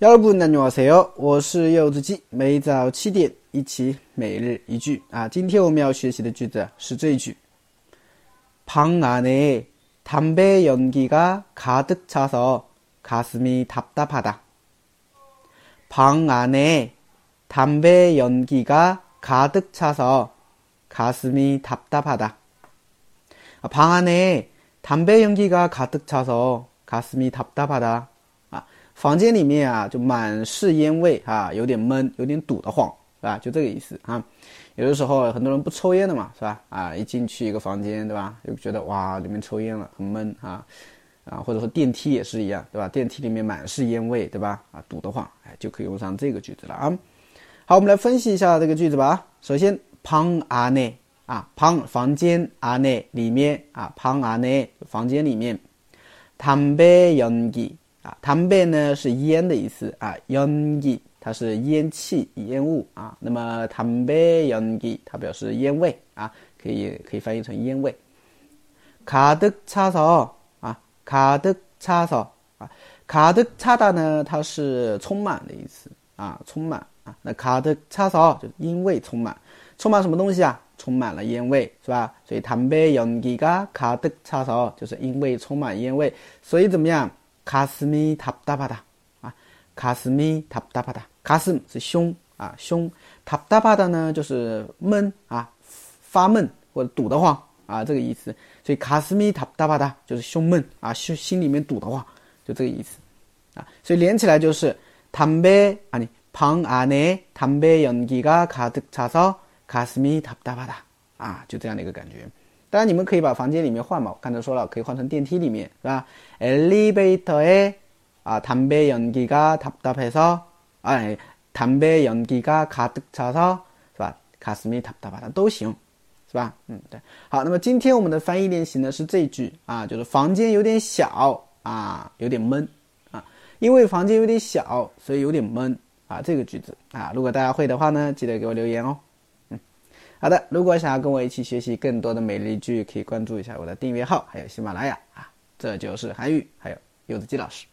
여러분안녕하세요，我是柚子鸡，每早七点一起每日一句啊。今天我们要学习的句子是这一句：방안에담배연기가가득차서가슴이답답하다。방안에담배연기가가득차서가슴이답답하다。啊，방안에담배연기가가득차서가슴이답답하다。 房间里面啊，就满是烟味啊，有点闷，有点堵得慌，是吧？就这个意思啊。有的时候很多人不抽烟的嘛，是吧？啊，一进去一个房间，对吧？就觉得哇，里面抽烟了，很闷啊啊，或者说电梯也是一样，对吧？电梯里面满是烟味，对吧？啊，堵得慌，哎，就可以用上这个句子了啊。好，我们来分析一下这个句子吧。首先，旁阿内啊，旁房间阿内里面啊，旁阿内房间里面，담배연 기。 啊，담배呢是烟的意思啊，연기它是烟气、烟雾啊。那么담배연기它表示烟味啊，可以可以翻译成烟味。가득차서啊，가득차서啊，가득차다呢它是充满的意思啊，充满啊。那가득차서就是因为充满，充满什么东西啊？充满了烟味是吧？所以담배연기가가득차서就是因为充满烟味，所以怎么样？ 가슴이답답하다啊，가슴이답답하다 가슴是胸啊，胸답답하다呢就是闷啊，发闷或者堵得慌啊，这个意思。所以가슴이답답하다就是胸闷啊，心心里面堵得慌，就这个意思啊。所以连起来就是담배아니방안에담배연기가가득차서가슴이답답하다啊，就这样的一个感觉。 当然，你们可以把房间里面换嘛。刚才说了，可以换成电梯里面，是吧？엘리베이터에아담배연기가답답해서아담배연기가가득차서是吧？가슴이답답하다都行，是吧？嗯，对。好，那么今天我们的翻译练习呢是这句啊，就是房间有点小啊，有点闷啊。因为房间有点小，所以有点闷啊。这个句子啊，如果大家会的话呢，记得给我留言哦。 好的，如果想要跟我一起学习更多的美丽句，可以关注一下我的订阅号，还有喜马拉雅啊，这就是韩语，还有柚子鸡老师。